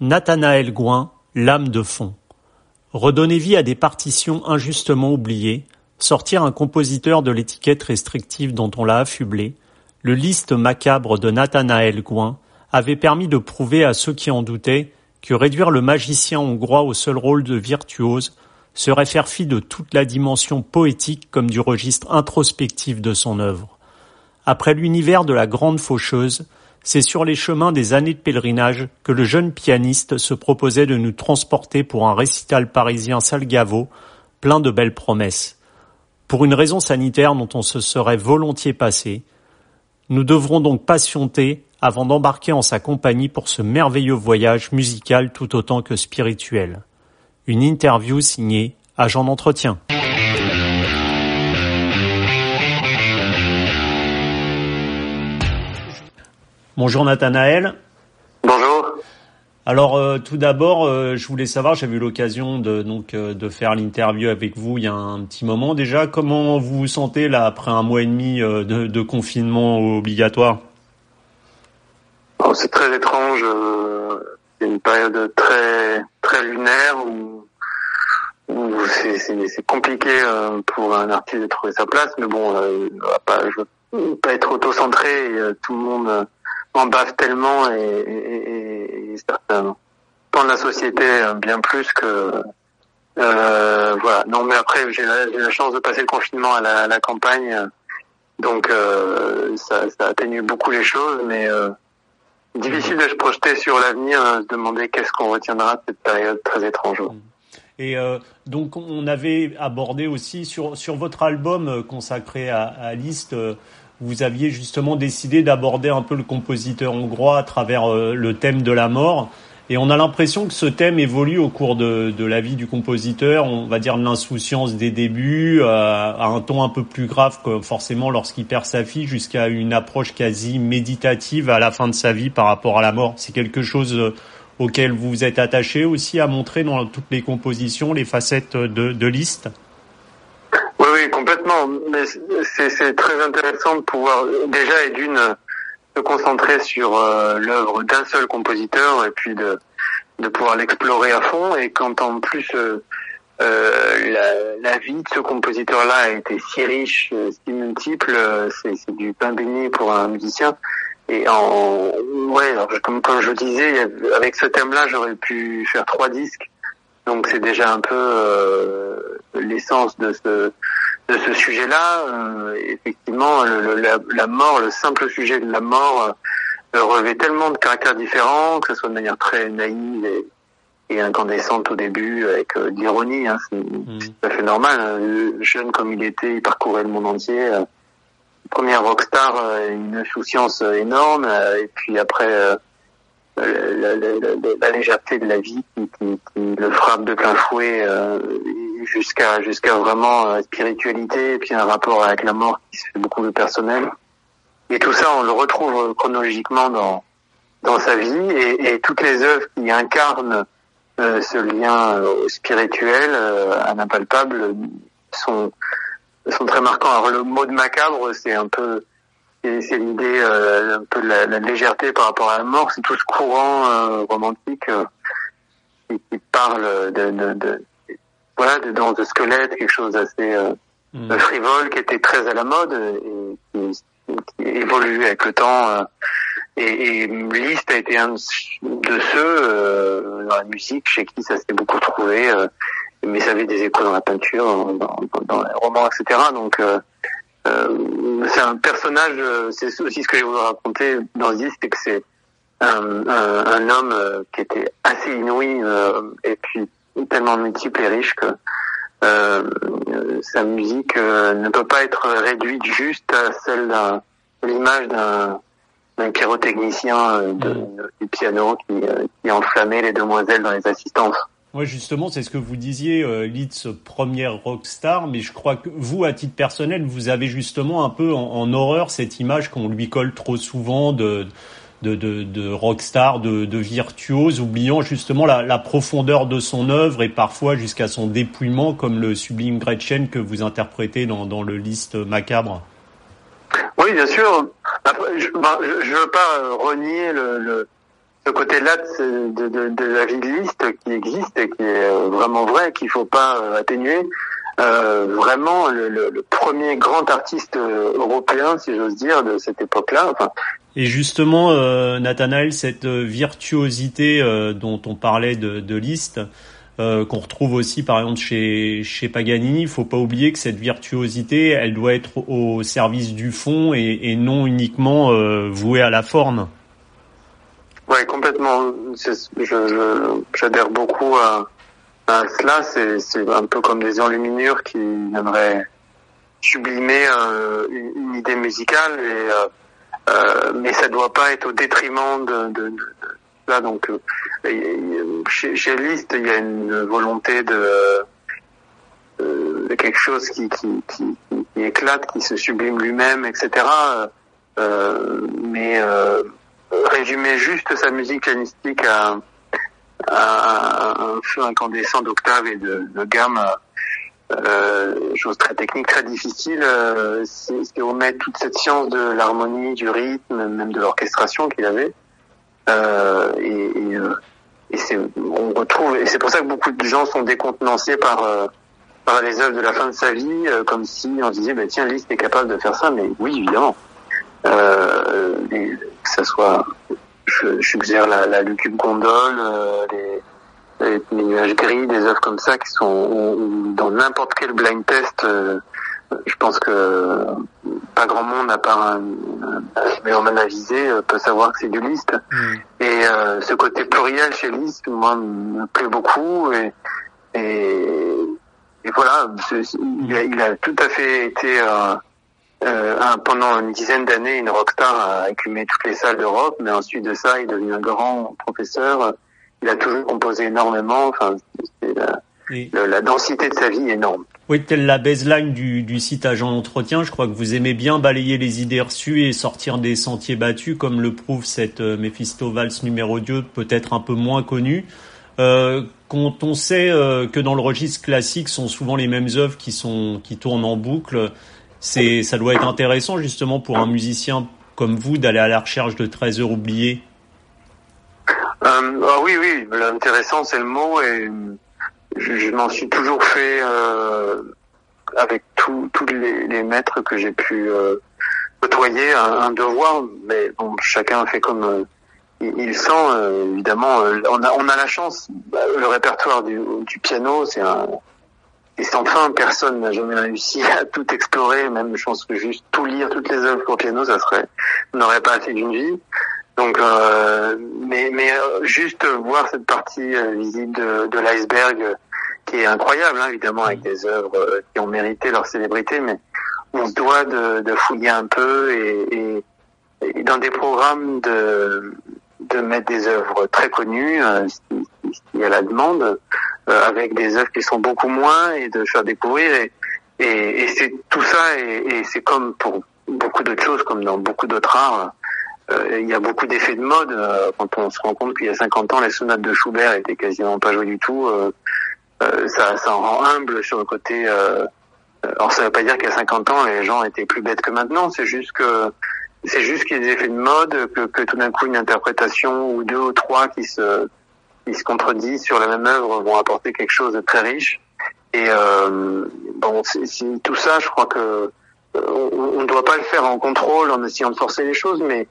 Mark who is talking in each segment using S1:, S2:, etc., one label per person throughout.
S1: Nathanaël Gouin, L'âme de fond. Redonner vie à des partitions injustement oubliées, sortir un compositeur de l'étiquette restrictive dont on l'a affublé, le liste macabre de Nathanaël Gouin avait permis de prouver à ceux qui en doutaient que réduire le magicien hongrois au seul rôle de virtuose serait faire fi de toute la dimension poétique comme du registre introspectif de son œuvre. Après l'univers de la grande faucheuse, c'est sur les chemins des années de pèlerinage que le jeune pianiste se proposait de nous transporter pour un récital parisien Salgavo, plein de belles promesses. Pour une raison sanitaire dont on se serait volontiers passé, nous devrons donc patienter avant d'embarquer en sa compagnie pour ce merveilleux voyage musical tout autant que spirituel. Une interview signée Agent d'entretien. Bonjour Nathanaël.
S2: Bonjour.
S1: Alors euh, tout d'abord, euh, je voulais savoir, j'avais eu l'occasion de donc euh, de faire l'interview avec vous il y a un petit moment déjà. Comment vous vous sentez là après un mois et demi de, de, confinement obligatoire?
S2: Oh, C'est très étrange. c'est une période très très lunaire où, où c'est compliqué pour un artiste de trouver sa place. Mais bon, pas, je veux pas être auto-centré. tout le monde en bave tellement et, et, et certains la société euh, bien plus que euh, voilà. Non, mais après j'ai la, la, chance de passer le confinement à la, campagne, donc euh, ça, ça atténue beaucoup les choses, mais difficile de se projeter sur l'avenir, se demander qu'est-ce qu'on retiendra de cette période très étrange.
S1: Et euh, donc on avait abordé aussi sur sur votre album consacré à, à vous aviez justement décidé d'aborder un peu le compositeur hongrois à travers euh, le thème de la mort. Et on a l'impression que ce thème évolue au cours de, de, la vie du compositeur, on va dire de l'insouciance des débuts, euh, à un ton un peu plus grave que forcément lorsqu'il perd sa fille, jusqu'à une approche quasi méditative à la fin de sa vie par rapport à la mort. C'est quelque chose euh, auquel vous vous êtes attaché aussi à montrer dans toutes les compositions les facettes de, de Liszt
S2: c'est très intéressant de pouvoir déjà et d'une se concentrer sur euh, l'œuvre d'un seul compositeur et puis de, de pouvoir l'explorer à fond. Et quand en plus euh, euh la, la, vie de ce compositeur-là a été si riche, euh, si multiple, c'est du pain béni pour un musicien. Et en ouais, comme comme je disais, avec ce thème-là, j'aurais pu faire trois disques. Donc c'est déjà un peu l'essence de ce de ce sujet-là, euh, effectivement, le, la, la, mort, le simple sujet de la mort euh, revêt tellement de caractères différents, que ce soit de manière très naïve et, et incandescente au début, avec euh, l'ironie, hein, c'est mmh. tout à fait normal. Hein. Jeune comme il était, il parcourait le monde entier. Euh, première rockstar, euh, une insouciance énorme, et puis après la, la, la, légèreté de la vie qui, qui, qui, le frappe de plein fouet jusqu'à jusqu'à vraiment euh, spiritualité et puis un rapport avec la mort qui se fait beaucoup de personnel. Et tout ça, on le retrouve chronologiquement dans dans sa vie et, et toutes les œuvres qui incarnent euh, ce lien euh, spirituel, euh, impalpable, sont sont très marquants. Alors le mot de macabre, c'est un peu c'est l'idée un peu de la, la, légèreté par rapport à la mort. C'est tout ce courant romantique qui, parle de, de, de voilà, des danses de squelette, quelque chose d'assez euh, mm. frivole, qui était très à la mode et qui, qui évolue avec le temps. Euh, et, et Liszt a été un de ceux euh, dans la musique chez qui ça s'est beaucoup trouvé, euh, mais ça avait des échos dans la peinture, dans, dans, les romans, etc. Donc euh, c'est un personnage, c'est aussi ce que je voulais raconter dans Liszt, c'est que c'est un, un, un, homme qui était assez inouï et puis tellement multiple et riche que euh, sa musique euh, ne peut pas être réduite juste à celle d'un l'image d'un d'un pyrotechnicien euh, de, du piano qui, qui enflammait les demoiselles dans les assistances.
S1: Oui, justement, c'est ce que vous disiez, Litz, première rockstar, mais je crois que vous, à titre personnel, vous avez justement un peu en, en horreur cette image qu'on lui colle trop souvent de, de, de, rockstar, de, de virtuose, oubliant justement la, profondeur de son œuvre et parfois jusqu'à son dépouillement, comme le sublime Gretchen que vous interprétez dans, le liste macabre.
S2: Oui, bien sûr. Je ne veux pas renier le, le ce côté-là de, de, la vie de liste qui existe et qui est vraiment vrai, qu'il faut pas atténuer. Euh, vraiment le, le, le, premier grand artiste européen, si j'ose dire, de cette époque-là. Enfin,
S1: et justement, euh, Nathanaël, cette virtuosité euh, dont on parlait de, de Liszt, euh, qu'on retrouve aussi par exemple chez, chez Paganini, il faut pas oublier que cette virtuosité, elle doit être au service du fond et, non uniquement euh, vouée à la forme.
S2: Ouais, complètement. J'adhère beaucoup à, cela. C'est un peu comme des enluminures qui viendraient sublimer euh, une, idée musicale euh, euh, mais ça doit pas être au détriment de, de, de là. Donc, euh, chez, chez Liszt, il y a une volonté de, euh, quelque chose qui, qui, qui, éclate, qui se sublime lui-même, etc. Euh, mais résumer juste sa musique pianistique à, à un feu incandescent d'octave et de, de gamme euh, chose très technique, très difficile, euh, c'est omettre toute cette science de l'harmonie, du rythme, même de l'orchestration qu'il avait. Euh, et, et, euh, et c'est, on retrouve, et c'est pour ça que beaucoup de gens sont décontenancés par euh, par les œuvres de la fin de sa vie, euh, comme si on disait, bah, tiens, Liszt est capable de faire ça, mais oui, évidemment. Et, que ça soit, je, suggère la, la Lucubre Gondole, les des nuages gris, des œuvres comme ça qui sont dans n'importe quel blind test. Euh, je pense que pas grand monde, à part un, un avisé, euh, peut savoir que c'est du Liszt. Mm. Et euh, ce côté pluriel chez Liszt, moi, me plaît beaucoup. Et, et, et voilà, il a, il a, tout à fait été euh, un, pendant une dizaine d'années une rockstar à écumer toutes les salles d'Europe. Mais ensuite de ça, il est devenu un grand professeur il a toujours composé énormément. Enfin, la, la, densité de sa vie est énorme.
S1: Oui, telle la baseline du, du site Agent Entretien, je crois que vous aimez bien balayer les idées reçues et sortir des sentiers battus, comme le prouve cette euh, Mephisto Valse numéro 2, peut-être un peu moins connue. Euh, quand on sait euh, que dans le registre classique sont souvent les mêmes œuvres qui sont qui tournent en boucle, c'est ça doit être intéressant justement pour un musicien comme vous d'aller à la recherche de trésors oubliés.
S2: Euh, ah oui, oui, l'intéressant c'est le mot et je, je m'en suis toujours fait euh, avec tous les, les, maîtres que j'ai pu euh, côtoyer un, devoir, mais bon, chacun fait comme il, sent. Euh, évidemment, on a on a la chance. Le répertoire du, du piano, c'est un et sans fin, personne n'a jamais réussi à tout explorer. Même, je pense que juste tout lire, toutes les œuvres pour piano, ça serait n'aurait pas assez d'une vie. Donc, euh, mais, mais euh, juste voir cette partie euh, visible de, de l'iceberg qui est incroyable, hein, évidemment, avec des œuvres qui ont mérité leur célébrité, mais on se doit de, de fouiller un peu et, et, et, dans des programmes de, de mettre des œuvres très connues, euh, s'il y a la demande, avec des œuvres qui sont beaucoup moins et de faire découvrir. Et, et, et c'est tout ça, et, et c'est comme pour beaucoup d'autres choses, comme dans beaucoup d'autres arts euh, il y a beaucoup d'effets de mode. Euh, quand on se rend compte qu'il y a 50 ans, les sonates de Schubert étaient quasiment pas jouées du tout. Euh, ça, ça en rend humble sur le côté. alors ça veut pas dire qu'à 50 ans, les gens étaient plus bêtes que maintenant. C'est juste que c'est juste qu'il y a des effets de mode, que, que tout d'un coup une interprétation ou deux ou trois qui se qui se contredisent sur la même œuvre vont apporter quelque chose de très riche. Et euh, bon, tout ça, je crois que on ne doit pas le faire en contrôle, en essayant de forcer les choses, mais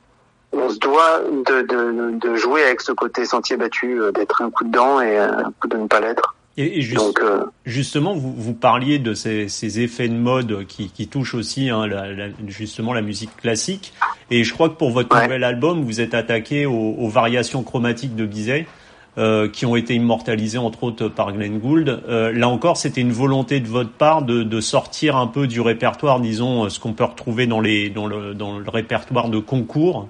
S2: on se doit de, de, de, jouer avec ce côté sentier battu, euh, d'être un coup de dent et un coup de ne pas l'être.
S1: Et, et Donc, euh, justement, vous, vous parliez de ces, ces effets de mode qui, qui touchent aussi hein, la, la, justement la musique classique. Et je crois que pour votre nouvel album, vous êtes attaqué aux, aux variations chromatiques de Bizet. Euh, qui ont été immortalisées entre autres par Glenn Gould. Euh, là encore, c'était une volonté de votre part de, de, sortir un peu du répertoire, disons, ce qu'on peut retrouver dans, les, dans, le, dans le répertoire de concours?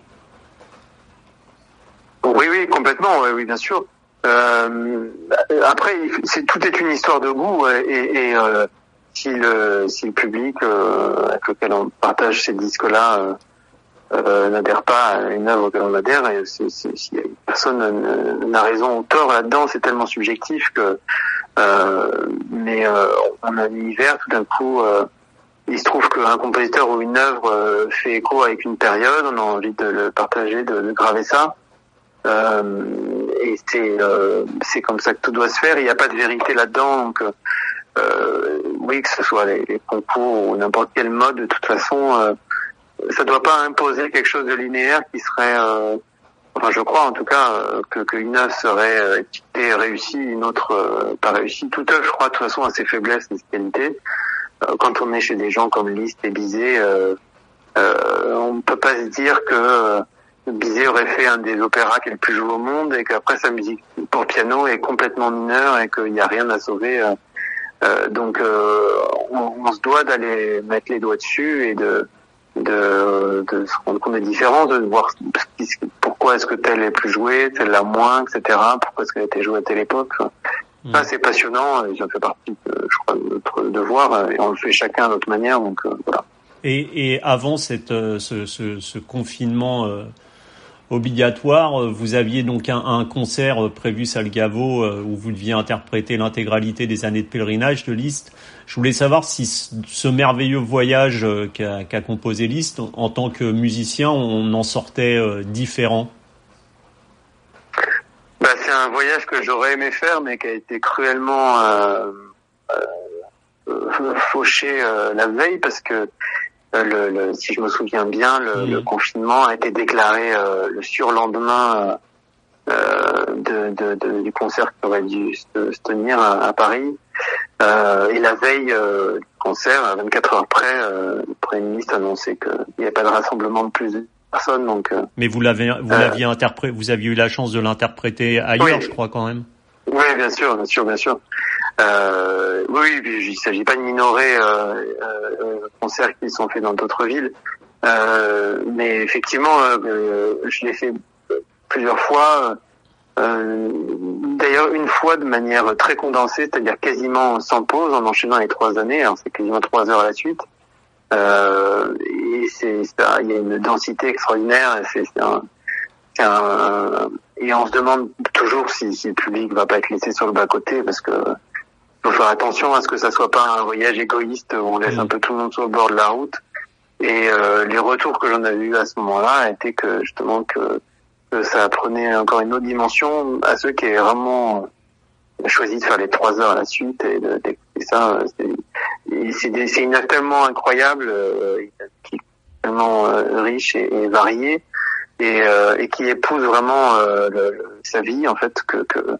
S2: Oui, oui, complètement, oui, oui bien sûr. Euh, après, c'est tout est une histoire de goût et, et euh, si, le, si le public euh, avec lequel on partage ces disques-là euh, euh, n'adhère pas à une œuvre auquel on adhère, si personne n'a raison ou tort là-dedans, c'est tellement subjectif que. mais on a un univers tout d'un coup. il se trouve qu'un compositeur ou une œuvre fait écho avec une période, on a envie de le partager, de, de graver ça. Et c'est c'est comme ça que tout doit se faire. Il n'y a pas de vérité là-dedans. Donc oui, que ce soit les, concours ou n'importe quel mode, de toute façon, ça doit pas imposer quelque chose de linéaire qui serait enfin je crois en tout cas euh, que, que une œuvre serait euh, réussie, une autre euh, pas réussie. Toute œuvre, je crois, de toute façon, a ses faiblesses et ses qualités. quand on est chez des gens comme Liszt et Bizet, euh, on ne peut pas se dire que Bizet aurait fait un des opéras qui est le plus joué au monde et qu'après sa musique pour piano est complètement mineure et qu'il n'y a rien à sauver. donc on, on, se doit d'aller mettre les doigts dessus et de de, de se rendre compte des différences, de voir pourquoi est-ce que telle est plus jouée, telle la moins, etc. Pourquoi est-ce qu'elle a été jouée à telle époque. Mm. Ça, c'est passionnant, et ça fait partie, de, je crois, de notre devoir, et on le fait chacun à notre manière, donc euh, voilà.
S1: Et, et avant cette, euh, ce, ce, ce confinement euh, obligatoire. Euh, vous aviez donc un, concert euh, prévu Salgavo euh, où vous deviez interpréter l'intégralité des années de pèlerinage de Liszt. Je voulais savoir si ce merveilleux voyage qu'a qu composé Liszt, en tant que musicien, on en sortait différent.
S2: Bah, c'est un voyage que j'aurais aimé faire, mais qui a été cruellement fauché la veille parce que euh, le, si je me souviens bien, le, le confinement a été déclaré euh, le surlendemain euh, de, de, de, du concert qui aurait dû se, se tenir à, à Paris. et la veille du concert, 24 heures après, le Premier ministre annonçait qu'il n'y avait pas de rassemblement de plus de personnes. Donc,
S1: Mais vous l'avez, vous l'aviez interprété, vous aviez eu la chance de l'interpréter ailleurs, oui. je crois quand même?
S2: Oui, bien sûr, bien sûr, bien sûr. Euh, oui, il ne s'agit pas de minorer euh, euh, concerts qui sont faits dans d'autres villes, euh, mais effectivement, euh, je l'ai fait plusieurs fois. Euh, d'ailleurs, une fois de manière très condensée, c'est-à-dire quasiment sans pause, en enchaînant les trois années. Alors c'est quasiment trois heures à la suite. et c'est, il y a une densité extraordinaire. C'est un, un, et on se demande toujours si, si, le public va pas être laissé sur le bas côté parce que faut faire attention à ce que ça soit pas un voyage égoïste où on laisse mmh. un peu tout le monde sur le bord de la route. Et euh, les retours que j'en avais eu à ce moment-là étaient que justement que, que, ça prenait encore une autre dimension à ceux qui avaient vraiment choisi de faire les trois heures à la suite et d'écouter ça. C'est une œuvre tellement incroyable, euh, qui est tellement euh, riche et, et variée et, euh, et, qui épouse vraiment euh, le, sa vie en fait que, que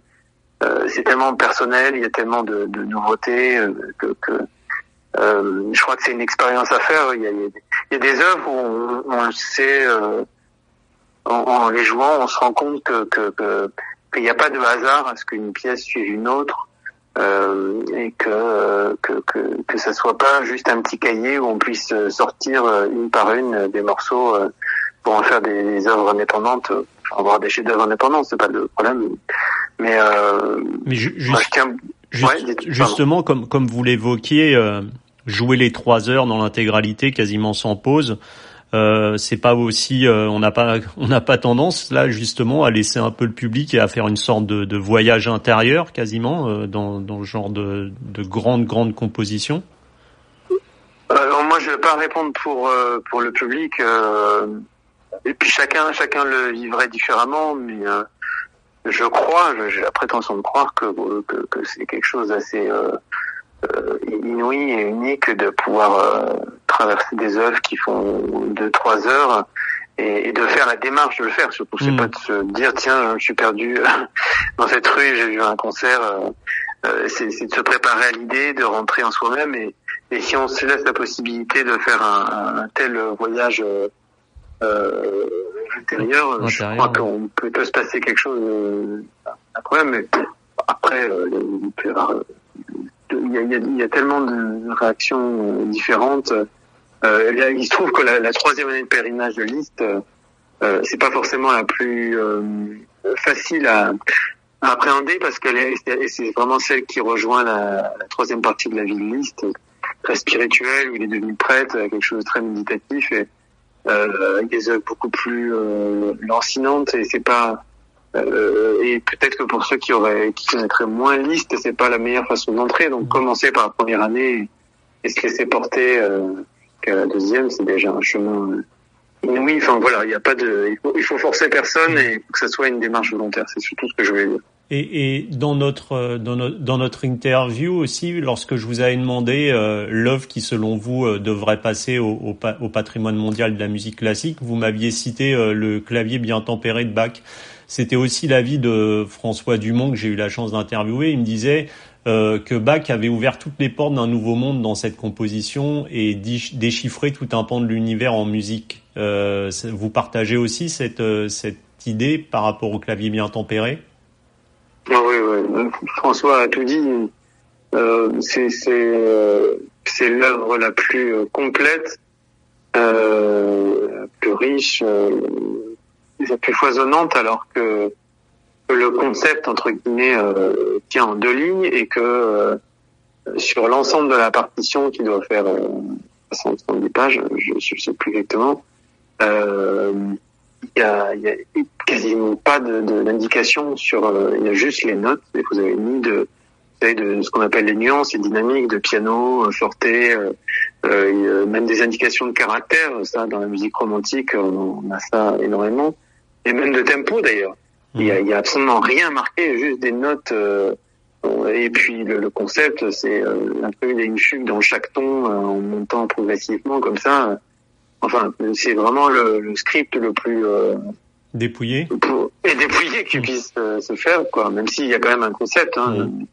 S2: c'est tellement personnel, il y a tellement de, de nouveautés euh, que, que euh, je crois que c'est une expérience à faire. Il y a, il y a des œuvres où on, le sait en, en, les jouant, on se rend compte que qu'il n'y a pas de hasard à ce qu'une pièce suive une autre. Euh, et que, que que que ça soit pas juste un petit cahier où on puisse sortir une par une des morceaux pour en faire des, des œuvres indépendantes, avoir des chefs-d'œuvre indépendants, c'est pas le problème. Mais, euh,
S1: Mais ju juste, tiens... juste, ouais, justement, comme comme vous l'évoquiez, euh, jouer les trois heures dans l'intégralité, quasiment sans pause. Euh, c'est pas aussi euh, on n'a pas on n'a pas tendance là justement à laisser un peu le public et à faire une sorte de, de voyage intérieur quasiment euh, dans dans le genre de de grande grande composition.
S2: Alors moi je vais pas répondre pour euh, pour le public et puis chacun, chacun le vivrait différemment, mais euh, je crois, j'ai la prétention de croire que, que, que c'est quelque chose d'assez euh, euh, inouï et unique de pouvoir euh, traverser des œuvres qui font deux trois heures et, et, de faire la démarche de le faire. Surtout, c'est mmh. pas de se dire tiens, je suis perdu dans cette rue, j'ai vu un concert. Euh, c'est de se préparer à l'idée, de rentrer en soi-même et, et si on se laisse la possibilité de faire un, un tel voyage euh, intérieur, je crois qu'on peut, peut, se passer quelque chose euh, après, mais après, euh, il, peut y avoir, il, y a, il y a tellement de réactions différentes. Euh, il se trouve que la, la troisième année de pèlerinage de liste, euh, c'est pas forcément la plus euh, facile à, à, appréhender parce est, c'est vraiment celle qui rejoint la, la, troisième partie de la vie de liste, très spirituelle où il est devenu prêtre, quelque chose de très méditatif et euh, avec des œuvres beaucoup plus euh, lancinantes et c'est pas euh, et peut-être que pour ceux qui auraient qui connaîtraient moins liste c'est pas la meilleure façon d'entrer donc commencer par la première année et se laisser porter qu'à la deuxième c'est déjà un chemin oui, enfin voilà, il n'y a pas de, il faut, il faut forcer personne et que ce soit une démarche volontaire. C'est surtout ce que je voulais dire.
S1: Et, et dans notre euh, dans notre dans notre interview aussi, lorsque je vous avais demandé euh, l'œuvre qui selon vous euh, devrait passer au, au, au, patrimoine mondial de la musique classique, vous m'aviez cité euh, le clavier bien tempéré de Bach. C'était aussi l'avis de François Dumont que j'ai eu la chance d'interviewer. Il me disait que Bach avait ouvert toutes les portes d'un nouveau monde dans cette composition et déchiffré tout un pan de l'univers en musique. vous partagez aussi cette cette idée par rapport au clavier bien tempéré?
S2: Ah oui, oui. François a tout dit. Euh, c'est euh, c'est l'œuvre la plus euh, complète, la plus riche, la plus foisonnante, alors que, le concept entre guillemets tient en deux lignes et que sur l'ensemble de la partition qui doit faire 70 pages, je ne sais plus exactement. Il y a, y a, quasiment pas d'indication de, sur. Euh, il y a juste les notes. Et vous avez mis de, de ce qu'on appelle les nuances, les dynamiques de piano, euh, forte, euh, euh, même des indications de caractère. Ça, dans la musique romantique, on, a ça énormément. Et même de tempo d'ailleurs. Il y a, il y a absolument rien marqué, juste des notes. et puis le, le concept, c'est un peu une fugue dans chaque ton en montant progressivement comme ça. Enfin, c'est vraiment le, le, script le plus euh,
S1: dépouillé
S2: et dépouillé qui mmh. puisse euh, se faire, quoi. Même s'il y a quand même un concept, hein. Mmh.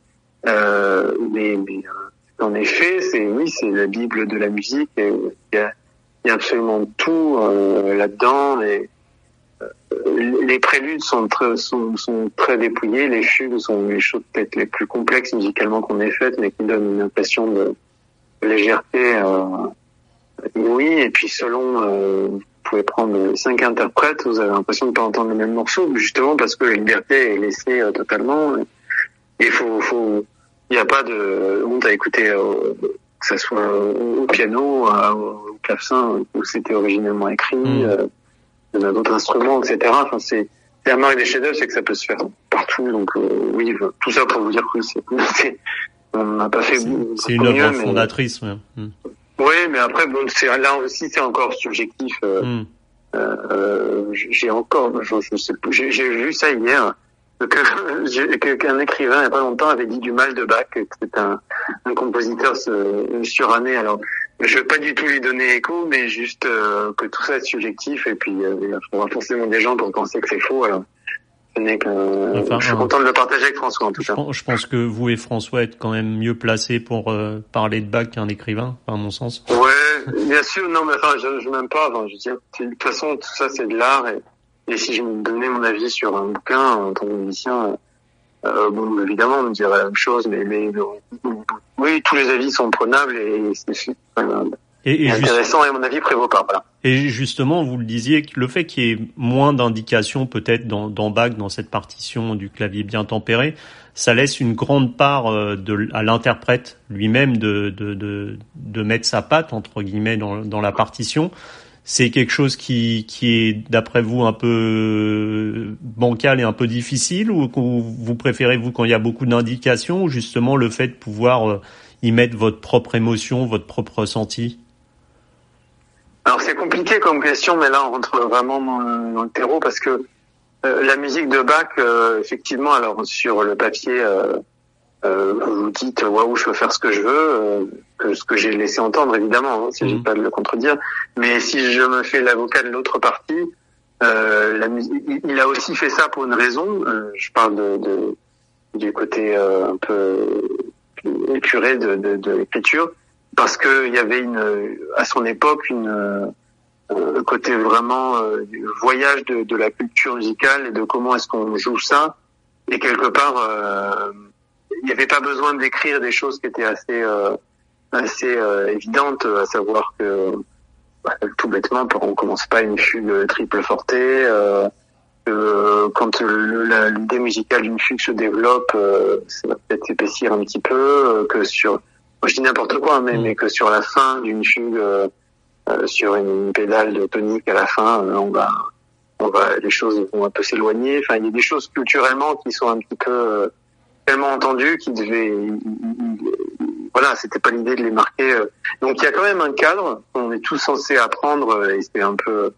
S2: Euh, mais, mais euh, en effet, c'est oui, c'est la bible de la musique. Et il y a, y a absolument tout là-dedans. Et les préludes sont très, sont, sont très dépouillés. Les fugues sont les choses peut-être les plus complexes musicalement qu'on ait faites, mais qui donnent une impression de légèreté. Euh, oui, et puis selon, euh, vous pouvez prendre cinq interprètes, vous avez l'impression de pas entendre le même morceau, justement parce que la liberté est laissée euh, totalement. Il faut, faut, il n'y a pas de honte à écouter, euh, que ce soit au piano, au clavecin, où c'était originellement écrit, mm. il y a d'autres instruments, etc. Enfin, c'est la marque des chefs-d'œuvre, c'est que ça peut se faire partout. Donc oui, tout ça pour vous dire que c'est, on n'a pas fait.
S1: C'est une œuvre fondatrice. Ouais. Mm.
S2: Oui, mais après, bon, c'est là aussi, c'est encore subjectif. Euh, hmm. euh, j'ai encore, je, je sais j'ai vu ça hier que qu'un écrivain il n'y a pas longtemps avait dit du mal de Bach, que c'est un, un compositeur suranné. Alors, je vais pas du tout lui donner écho, mais juste euh, que tout ça est subjectif et puis euh, il y aura forcément des gens pour penser que c'est faux. Alors, je suis content de le partager avec François en tout cas.
S1: Je pense que vous et François êtes quand même mieux placés pour euh, parler de Bach qu'un écrivain, à mon sens.
S2: Ouais, bien sûr. Non, mais enfin, je, je m'aime pas. Enfin, je veux de toute façon, tout ça c'est de l'art et, et, si je me donnais mon avis sur un bouquin en tant que musicien, euh, bon, évidemment, on me dirait la même chose, mais, mais oui, tous les avis sont prenables et c'est et, et intéressant et à mon avis prévaut pas. Voilà.
S1: Et justement, vous le disiez, le fait qu'il y ait moins d'indications peut-être dans, dans Bach, dans cette partition du clavier bien tempéré, ça laisse une grande part euh, de, à l'interprète lui-même de, de, de, de, mettre sa patte, entre guillemets, dans, dans la partition. C'est quelque chose qui, qui est, d'après vous, un peu bancal et un peu difficile, ou vous préférez, vous, quand il y a beaucoup d'indications, ou justement le fait de pouvoir euh, y mettre votre propre émotion, votre propre ressenti?
S2: Alors c'est compliqué comme question, mais là on rentre vraiment dans, le terreau parce que euh, la musique de Bach, euh, effectivement, alors sur le papier, euh, euh vous dites waouh, je peux faire ce que je veux, que ce que j'ai laissé entendre évidemment, hein, si j'ai mmh. pas de le contredire. Mais si je me fais l'avocat de l'autre partie, la il a aussi fait ça pour une raison. je parle de, de du côté un peu épuré de, de, de l'écriture parce qu'il y avait une, à son époque une euh, côté vraiment euh, voyage de, de, la culture musicale et de comment est-ce qu'on joue ça. Et quelque part, euh, il n'y avait pas besoin d'écrire des choses qui étaient assez euh, assez euh, évidentes, à savoir que bah, tout bêtement, on commence pas une fugue triple forte. quand l'idée musicale d'une fugue se développe, ça va peut-être s'épaissir un petit peu, que sur je dis n'importe quoi, mais, mm. mais que sur la fin d'une fugue, euh, euh, sur une pédale de tonique à la fin, euh, on va, on va, les choses vont un peu s'éloigner. Enfin, il y a des choses culturellement qui sont un petit peu tellement entendues qui devaient, voilà, c'était pas l'idée de les marquer. Donc il y a quand même un cadre qu'on est tous censés apprendre et c'est un peu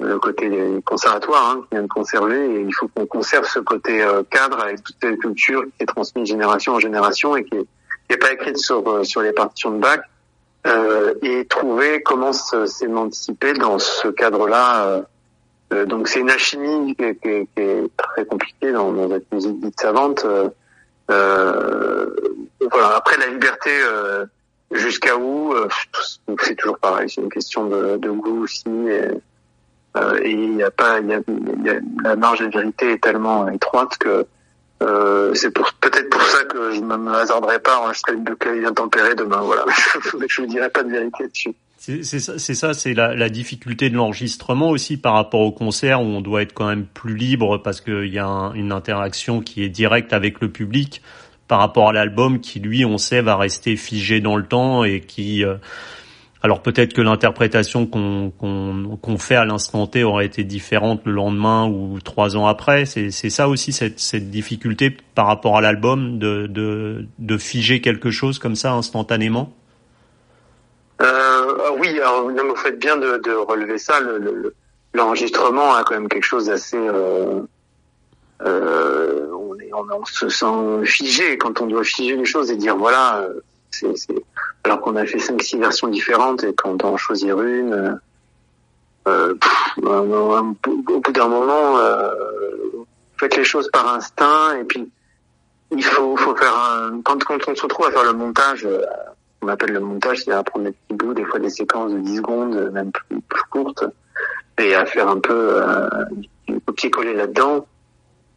S2: le côté conservatoire hein, qui vient de conserver. Et il faut qu'on conserve ce côté cadre avec toute cette culture qui est transmise de génération en génération et qui n'est pas écrite sur sur les partitions de bac. et trouver comment s'émanciper dans ce cadre-là euh, donc c'est une alchimie qui, est très compliquée dans, dans cette musique dite savante. Euh, euh, voilà. Après la liberté, jusqu'à où C'est toujours pareil. C'est une question de, de goût aussi. Et, il n'y a pas, il y a, la marge de vérité est tellement étroite que c'est peut-être pour ça que je ne me hasarderai pas enregistrer le clavier intempéré demain. Voilà, je ne dirai pas de vérité dessus.
S1: C'est ça, c'est ça, c'est la, la, difficulté de l'enregistrement aussi par rapport au concert où on doit être quand même plus libre parce qu'il y a une interaction qui est directe avec le public par rapport à l'album qui lui, on sait, va rester figé dans le temps et qui, euh, alors peut-être que l'interprétation qu'on qu'on fait à l'instant T aurait été différente le lendemain ou trois ans après. C'est ça aussi cette, cette difficulté par rapport à l'album de, de de figer quelque chose comme ça instantanément?
S2: Euh, oui, alors, vous faites bien de, de relever ça. L'enregistrement a quand même quelque chose d'assez... Euh, euh, on, on, se sent figé quand on doit figer les choses et dire voilà, euh, c'est alors qu'on a fait cinq six versions différentes et quand en choisir une, euh, au bout d'un moment, euh, faites les choses par instinct et puis il faut, faut faire un, quand, quand on se retrouve à faire le montage on appelle le montage, c'est à prendre des petits bouts, des fois des séquences de 10 secondes, même plus, courtes, et à faire un peu euh, copier-coller là-dedans.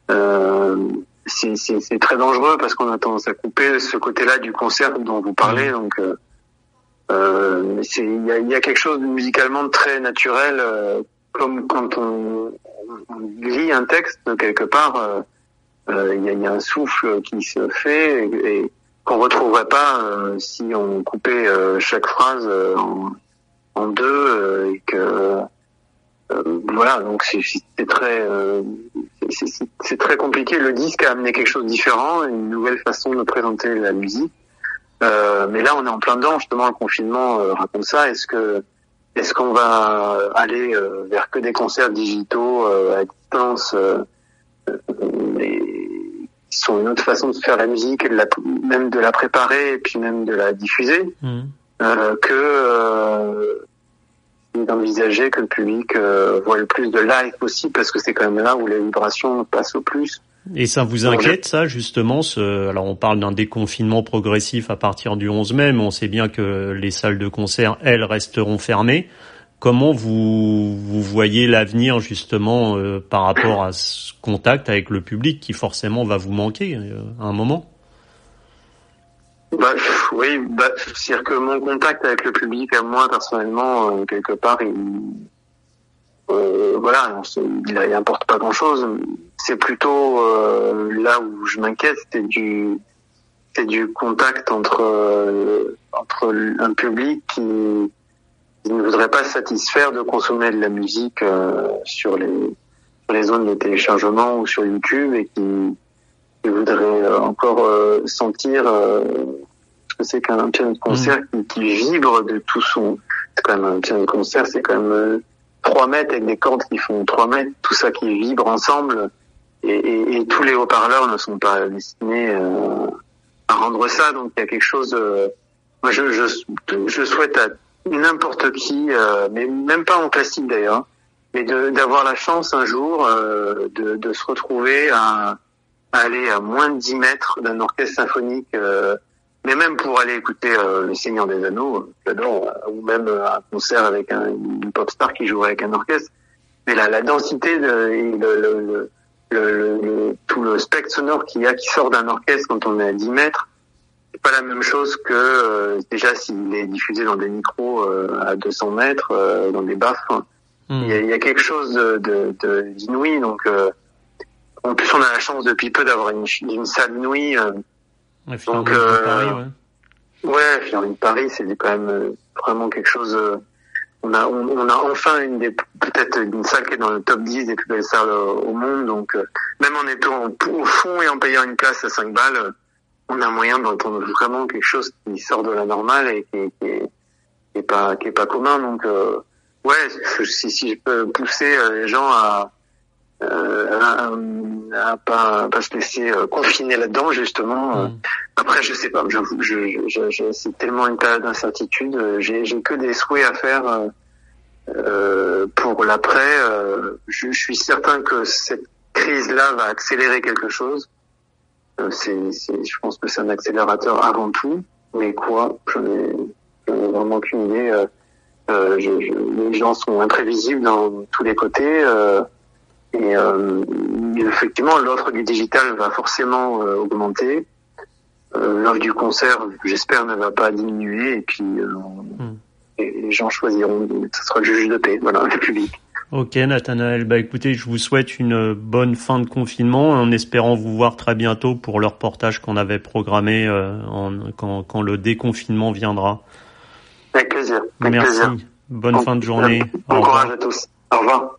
S2: Euh, c'est très dangereux parce qu'on a tendance à couper ce côté-là du concert dont vous parlez. Donc, euh, euh il y a, y a, quelque chose de musicalement très naturel, euh, comme quand on, on, lit un texte quelque part. Il y a, y, a, un souffle qui se fait et qu'on retrouverait pas euh, si on coupait euh, chaque phrase euh, en, en, deux et que voilà donc c'est très c'est très compliqué. Le disque a amené quelque chose de différent une nouvelle façon de présenter la musique. Mais là on est en plein dedans. Justement le confinement raconte ça. Est-ce que est-ce qu'on va aller vers que des concerts digitaux à distance sont une autre façon de faire la musique, et de la, même de la préparer et puis même de la diffuser, mmh. euh, que euh, d'envisager que le public euh, voit le plus de live aussi, parce que c'est quand même là où les vibrations passent au plus.
S1: Et ça vous inquiète, ça, justement ce... Alors, on parle d'un déconfinement progressif à partir du 11 mai, mais on sait bien que les salles de concert, elles, resteront fermées. Comment vous, vous voyez l'avenir justement euh, par rapport à ce contact avec le public qui forcément va vous manquer euh, à un moment?
S2: Bah, Oui, bah, c'est-à-dire que mon contact avec le public, à moi personnellement, euh, quelque part, il, voilà, il n'importe pas grand-chose. C'est plutôt là où je m'inquiète, c'est du, c'est du contact entre entre un public qui il ne voudrait pas satisfaire de consommer de la musique euh, sur les sur les zones de téléchargement ou sur YouTube et qui, qui voudrait euh, encore euh, sentir ce que c'est qu'un piano de concert mm. qui, qui, vibre de tout son. C'est quand même un piano de concert, c'est quand même 3 mètres avec des cordes qui font 3 mètres, tout ça qui vibre ensemble. Et, et, et tous les haut-parleurs ne sont pas destinés à rendre ça. Donc il y a quelque chose. moi, je, je, je souhaite à n'importe qui, euh, mais même pas en classique d'ailleurs, mais d'avoir la chance un jour euh, de, de, se retrouver à, aller à moins de 10 mètres d'un orchestre symphonique, euh, mais même pour aller écouter Le Seigneur des Anneaux, j'adore, ou même un concert avec un, une pop star qui jouerait avec un orchestre. Mais la, la densité de, le, le, le, tout le spectre sonore qu'il y a qui sort d'un orchestre quand on est à 10 mètres, pas la même chose que euh, déjà s'il est diffusé dans des micros euh, à 200 mètres, euh, dans des baffes. Hmm. Il, y a, quelque chose de, d'inouï. Donc, en plus, on a la chance depuis peu d'avoir une, une salle inouïe. Ouais, donc, Paris, ouais. Ouais, Paris, c'est quand même vraiment quelque chose. on a, on, a enfin une des peut-être une salle qui est dans le top 10 des plus belles salles au monde. Donc, même en étant au fond et en payant une place à 5 balles on a moyen d'entendre vraiment quelque chose qui sort de la normale et qui, qui, est, pas qui est pas commun. Donc euh, ouais, si, si je peux pousser les gens à euh, à, pas, pas se laisser euh, confiner là-dedans justement. Mm. Après, je sais pas, j'avoue, je, je, je, c'est tellement une période d'incertitude. J'ai, j'ai que des souhaits à faire euh, pour l'après. je, je, suis certain que cette crise-là va accélérer quelque chose. c'est, c'est, je pense que c'est un accélérateur avant tout. Mais quoi Je n'ai, vraiment qu'une idée. Euh, je, je, les gens sont imprévisibles dans tous les côtés. Et euh, effectivement, l'offre du digital va forcément euh, augmenter. Euh, l'offre du concert, j'espère, ne va pas diminuer. Et puis, hmm. les gens choisiront. Ce sera le juge de paix, voilà, le public.
S1: Ok, Nathanaël. Bah écoutez, je vous souhaite une bonne fin de confinement, en espérant vous voir très bientôt pour le reportage qu'on avait programmé en, quand, quand, le déconfinement viendra.
S2: Avec plaisir.
S1: Merci. Bonne fin de journée.
S2: Bon courage à tous. Au revoir.